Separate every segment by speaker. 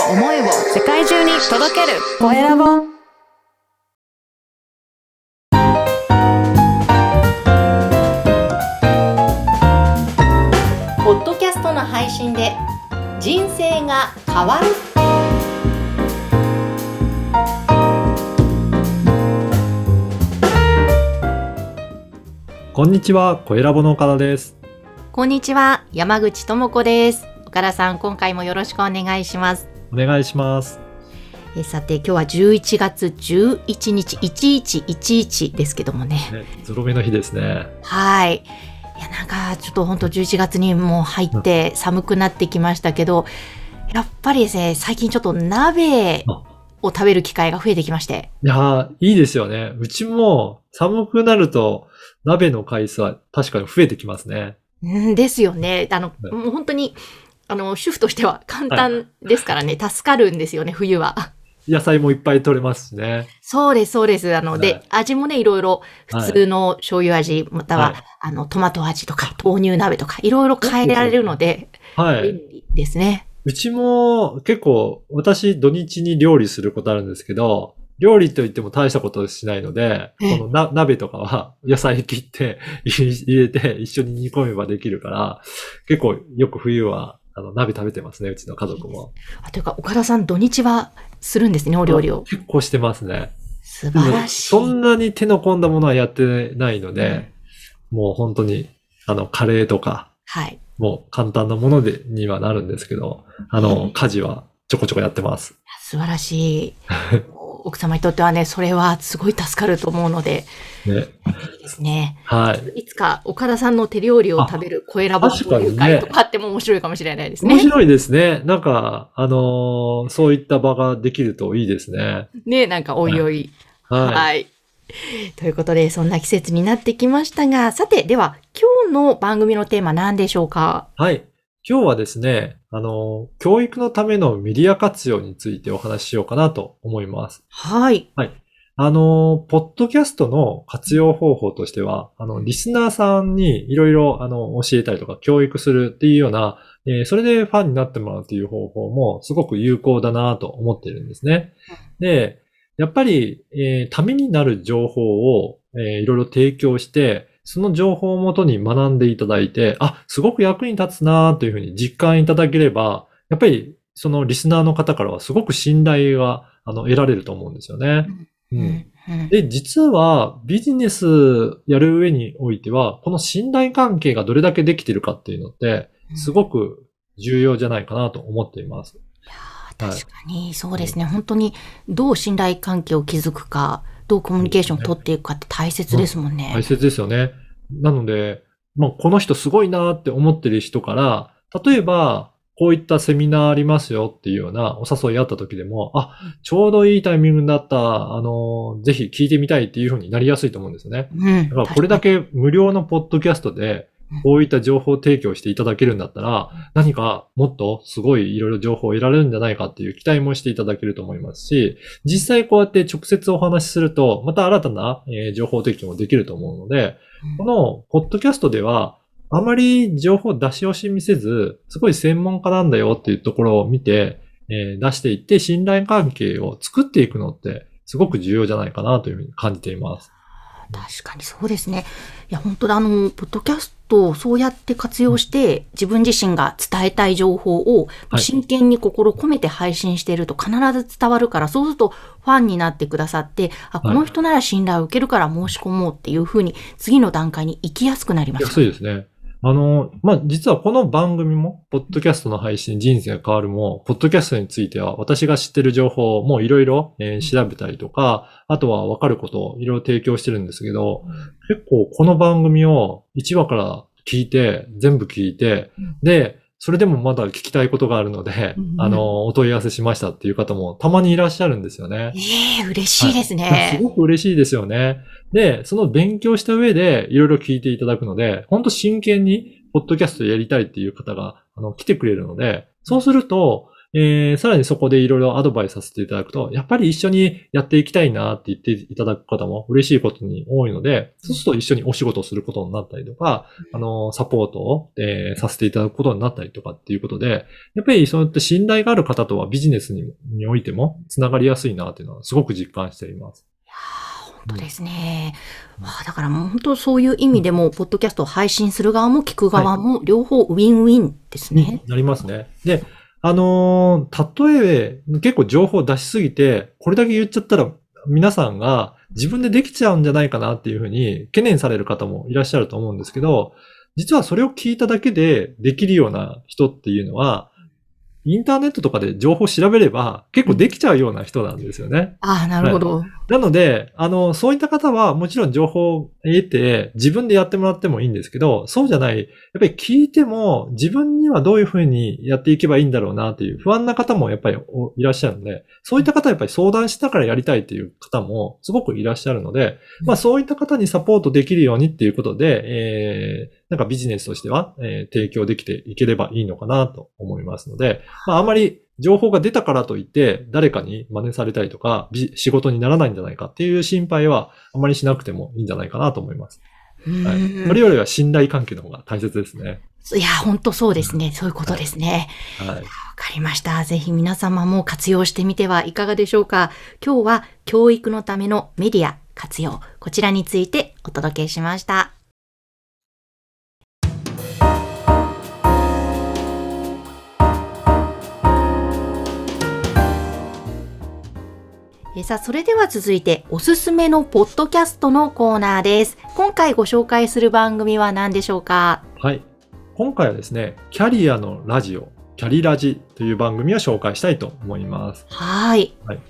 Speaker 1: を思いを世界中に届ける。コエラボポッドキャストの配信で人生が変わる。
Speaker 2: こんにちは、コエラボの岡田です。
Speaker 1: こんにちは山口智子です。岡田さん今回もよろしくお願いします
Speaker 2: お願いします。
Speaker 1: えさて今日は11月11日1111ですけどもね
Speaker 2: ね、ゾロ目の日ですね。
Speaker 1: はいいやなんかちょっと本当11月にもう入って寒くなってきましたけどやっぱりですね最近ちょっと鍋を食べる機会が増えてきまして
Speaker 2: いやー、いいですよね。うちも寒くなると鍋の回数は確かに増えてきますね。
Speaker 1: うんですよねあの、
Speaker 2: はい
Speaker 1: もう本当にあの主婦としては簡単ですからね、助かるんですよね冬は。
Speaker 2: 野菜もいっぱい取れますしね。
Speaker 1: そうです、そうです。あの、
Speaker 2: はい
Speaker 1: で、味もね、いろいろ、普通の醤油味、または、
Speaker 2: はい
Speaker 1: あの、トマト味とか、豆乳鍋とか、いろいろ変えられるので、
Speaker 2: はい。
Speaker 1: 便利ですね。
Speaker 2: うちも結構、私土日に料理することあるんですけど、料理といっても大したことしないので、
Speaker 1: ええ
Speaker 2: このな鍋とかは野菜切って 入れて一緒に煮込めばできるから、結構よく冬はあの鍋食べてますね、うちの家族も。
Speaker 1: あというか、岡田さん、土日はするんですね、お料理を。
Speaker 2: 結構してますね。
Speaker 1: 素晴らしい。
Speaker 2: そんなに手の込んだものはやってないので、もう本当に、あの、カレーとか、
Speaker 1: はい。
Speaker 2: もう簡単なものでにはなるんですけど、あ
Speaker 1: う
Speaker 2: の、
Speaker 1: ん
Speaker 2: 家事はちょこちょこやってます。
Speaker 1: 素晴らしい。奥様にとってはね、それはすごい助かると思うので、
Speaker 2: ね。
Speaker 1: いいですね。
Speaker 2: はい。
Speaker 1: いつか岡田さんの手料理を食べる声ラボ
Speaker 2: 確かにね
Speaker 1: 交流会とかあっても面白いかもしれないですね。
Speaker 2: 面白いですね。なんか、あのーそういった場ができるといいですね。
Speaker 1: ね、なんかおいおい。
Speaker 2: はい。
Speaker 1: はい。ということで、そんな季節になってきましたが、さて、では、今日の番組のテーマ何でしょうか？
Speaker 2: はい。今日はですね、あのー教育のためのメディア活用についてお話ししようかなと思います。
Speaker 1: はい。
Speaker 2: あのー、ポッドキャストの活用方法としては、あの、リスナーさんにいろいろ、あの、教えたりとか教育するっていうような、えーそれでファンになってもらうっていう方法もすごく有効だなと思ってるんですね。で、やっぱり、えーためになる情報を、えーいろいろ提供して、その情報をもとに学んでいただいて、あ、すごく役に立つなというふうに実感いただければ、やっぱりそのリスナーの方からはすごく信頼があの得られると思うんですよね。うん。
Speaker 1: うん。
Speaker 2: で、実はビジネスやる上においては、この信頼関係がどれだけできてるかっていうのって、すごく重要じゃないかなと思っています。
Speaker 1: 確かに、そうですね。本当に、どう信頼関係を築くか、どうコミュニケーションを取っていくかって大切ですもんね。
Speaker 2: 大切ですよね。なので、まあ、この人すごいなって思ってる人から、例えば、こういったセミナーありますよっていうようなお誘いあった時でも、あ、ちょうどいいタイミングだった、あの、ぜひ聞いてみたいっていうふうになりやすいと思うんですよね。
Speaker 1: うん。
Speaker 2: だからこれだけ無料のポッドキャストで
Speaker 1: うん、
Speaker 2: こういった情報提供していただけるんだったら、何かもっとすごいいろいろ情報を得られるんじゃないかっていう期待もしていただけると思いますし、実際こうやって直接お話しすると、また新たな、えー情報提供もできると思うので、このポッドキャストでは、あまり情報出し惜しみせず、すごい専門家なんだよっていうところを見て、えー出していって信頼関係を作っていくのって、すごく重要じゃないかなというふうに感じています。
Speaker 1: 確かにそうですね。いや、本当だ、あの、ポッドキャストをそうやって活用して、自分自身が伝えたい情報を
Speaker 2: はい
Speaker 1: 真剣に心込めて配信していると必ず伝わるから、そうするとファンになってくださって、あ、この人なら信頼を受けるから申し込もうっていうふうに、次の段階に行きやすくなります。
Speaker 2: 安いですね。あの、まあ、実はこの番組も、ポッドキャストの配信人生が変わるも、ポッドキャストについては私が知ってる情報もいろいろえー調べたりとか、あとは分かることをいろいろ提供してるんですけど、結構この番組を1話から聞いて、全部聞いて
Speaker 1: うん、
Speaker 2: で、それでもまだ聞きたいことがあるので、
Speaker 1: うん
Speaker 2: あの、お問い合わせしましたっていう方もたまにいらっしゃるんですよね。
Speaker 1: ええ嬉しいです
Speaker 2: す
Speaker 1: ね。
Speaker 2: ごく嬉しいですよね。で、その勉強した上でいろいろ聞いていただくので、本当真剣にポッドキャストやりたいっていう方があの来てくれるので、そうすると、えー、さらにそこでいろいろアドバイスさせていただくと、やっぱり一緒にやっていきたいなって言っていただく方も嬉しいことに多いので、そうすると一緒にお仕事をすることになったりとか、あの、サポートを、えー、させていただくことになったりとかっていうことで、やっぱりそうやって信頼がある方とはビジネスににおいてもつながりやすいなっていうのはすごく実感しています。
Speaker 1: 本当ですね。うん、だからもう本当そういう意味でも、ポッドキャストを配信する側も聞く側も両方ウィンウィンですね。はい、
Speaker 2: なりますね。で、あのー、例え、結構情報出しすぎて、これだけ言っちゃったら、皆さんが自分でできちゃうんじゃないかなっていうふうに懸念される方もいらっしゃると思うんですけど、実はそれを聞いただけでできるような人っていうのは、インターネットとかで情報を調べれば結構できちゃうような人なんですよね。
Speaker 1: ああ、なるほど、
Speaker 2: はい、なので、あの、そういった方はもちろん情報を得て自分でやってもらってもいいんですけど、そうじゃない、やっぱり聞いても自分にはどういうふうにやっていけばいいんだろうなっていう不安な方もやっぱりいらっしゃるので、そういった方はやっぱり相談しながらやりたいっていう方もすごくいらっしゃるので、まあそういった方にサポートできるようにっていうことで、えー、なんかビジネスとしては、えー、提供できていければいいのかなと思いますので、まああまり情報が出たからといって誰かに真似されたりとか、仕事にならないんじゃないかっていう心配はあまりしなくてもいいんじゃないかなと思います。はい、それよりは信頼関係の方が大切ですね。
Speaker 1: いや、本当そうですね。そういうことですね。はい。わ、はい、かりました。ぜひ皆様も活用してみてはいかがでしょうか。今日は教育のためのメディア活用、こちらについてお届けしました。えさあ、それでは続いて、おすすめのポッドキャストのコーナーです。今回ご紹介する番組は何でしょうか？
Speaker 2: はい。今回はですね、キャリアのラジオ、キャリラジという番組を紹介したいと思います。
Speaker 1: はい。はい。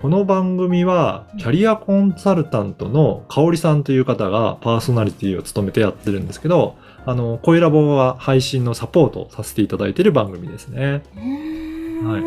Speaker 2: この番組は、キャリアコンサルタントの香織さんという方がパーソナリティを務めてやってるんですけど、あの、声ラボは配信のサポートをさせていただいている番組ですね。
Speaker 1: はい、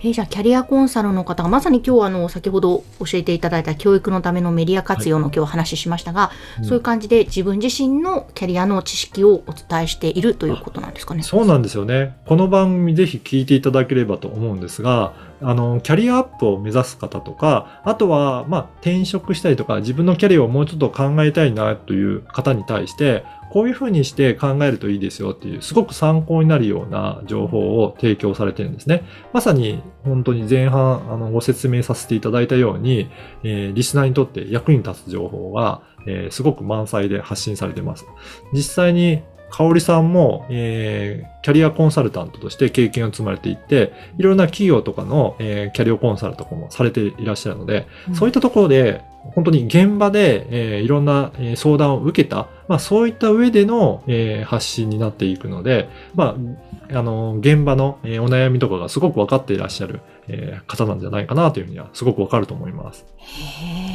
Speaker 1: えー、じゃあキャリアコンサルの方がまさに今日あの先ほど教えていただいた教育のためのメディア活用の今日話しましたが、はい、そういう感じで自分自身のキャリアの知識をお伝えしているということなんですかね。
Speaker 2: そうなんですよね。この番組ぜひ聞いていただければと思うんですが、あの、キャリアアップを目指す方とか、あとは、まあ、転職したりとか、自分のキャリアをもうちょっと考えたいなという方に対して、こういうふうにして考えるといいですよっていう、すごく参考になるような情報を提供されてるんですね。まさに本当に前半あのご説明させていただいたように、えー、リスナーにとって役に立つ情報が、えー、すごく満載で発信されてます。実際に香織さんも、えー、キャリアコンサルタントとして経験を積まれていって、いろんな企業とかの、えー、キャリアコンサルとかもされていらっしゃるので、うん、そういったところで、本当に現場で、えー、いろんな、え相談を受けた、まあそういった上での、えー、発信になっていくので、まあ、あの、現場の、えー、お悩みとかがすごく分かっていらっしゃる、えー、方なんじゃないかなというふうにはすごくわかると思います。
Speaker 1: へ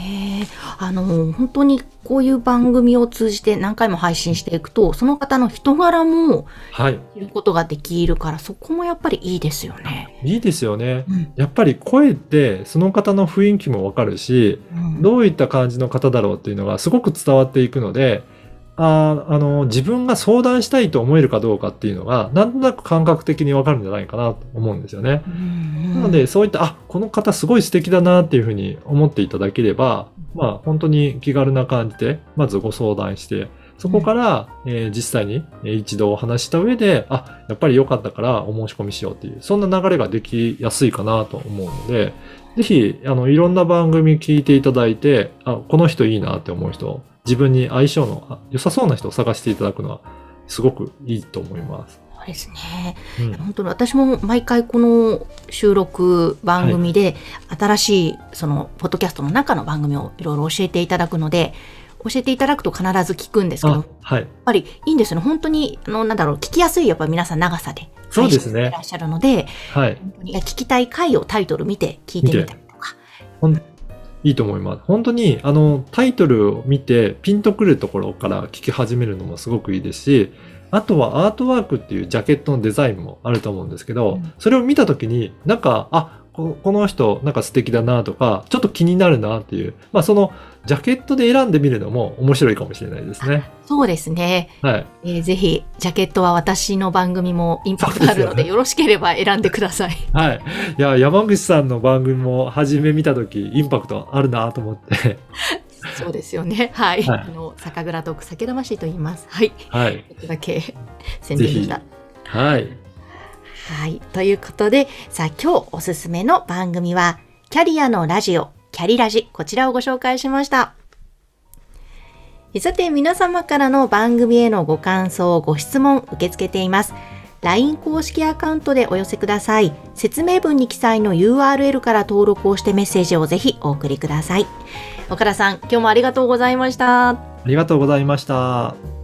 Speaker 1: え、あの、本当にこういう番組を通じて何回も配信していくと、その方の人柄も、はい。知ることができるから、そこもやっぱりいいですよね。
Speaker 2: いいですよね。うん、やっぱり声ってその方の雰囲気もわかるし、うん、どういった感じの方だろうっていうのがすごく伝わっていくので、ああの、自分が相談したいと思えるかどうかっていうのが、なんとなく感覚的にわかるんじゃないかなと思うんですよね。なので、そういった、あ、この方すごい素敵だなっていうふうに思っていただければ、まあ、本当に気軽な感じで、まずご相談して、そこから、えー、実際に一度お話した上で、あ、やっぱり良かったからお申し込みしようっていう、そんな流れができやすいかなと思うので、ぜひ、あの、いろんな番組聞いていただいて、あ、この人いいなって思う人、自分に相性の良さそうな人を探していただくのは、すごくいいと思います。
Speaker 1: そうですね、うん、本当に私も毎回この収録番組で新しいそのポッドキャストの中の番組をいろいろ教えていただくので教えていただくと必ず聞くんですけど、はい、やっぱりいいんですよね。本当にあのなんだろう聞きやすいやっぱり皆さん長さで
Speaker 2: そうですね。
Speaker 1: いらっしゃるので、はい、本当に聞きたい回をタイトル見て聞いてみたりとか。
Speaker 2: いいと思います。本当に、あの、タイトルを見て、ピンとくるところから聞き始めるのもすごくいいですし、あとはアートワークっていうジャケットのデザインもあると思うんですけど、うん、それを見たときに、なんか、あ、ここの人なんか素敵だなとか、ちょっと気になるなっていう、まあそのジャケットで選んでみるのも面白いかもしれないですね。
Speaker 1: そうですね。
Speaker 2: はい。
Speaker 1: えーぜひ、ジャケットは私の番組もインパクトあるので、
Speaker 2: よ
Speaker 1: ろしければ選んでください。
Speaker 2: はい。いや、山口さんの番組も初め見たとき、インパクトあるなと思って。
Speaker 1: そうですよね。はい。
Speaker 2: はい
Speaker 1: あの、酒蔵トーク酒魂と言います。はい。
Speaker 2: はい。
Speaker 1: だけ宣伝でした。
Speaker 2: はい。
Speaker 1: はい。ということで、さあ今日おすすめの番組は、キャリアのラジオ、キャリラジ、こちらをご紹介しました。さて、皆様からの番組へのご感想、ご質問、受け付けています。LINE 公式アカウントでお寄せください。説明文に記載の URL から登録をしてメッセージをぜひお送りください。岡田さん、今日もありがとうございました。
Speaker 2: ありがとうございました。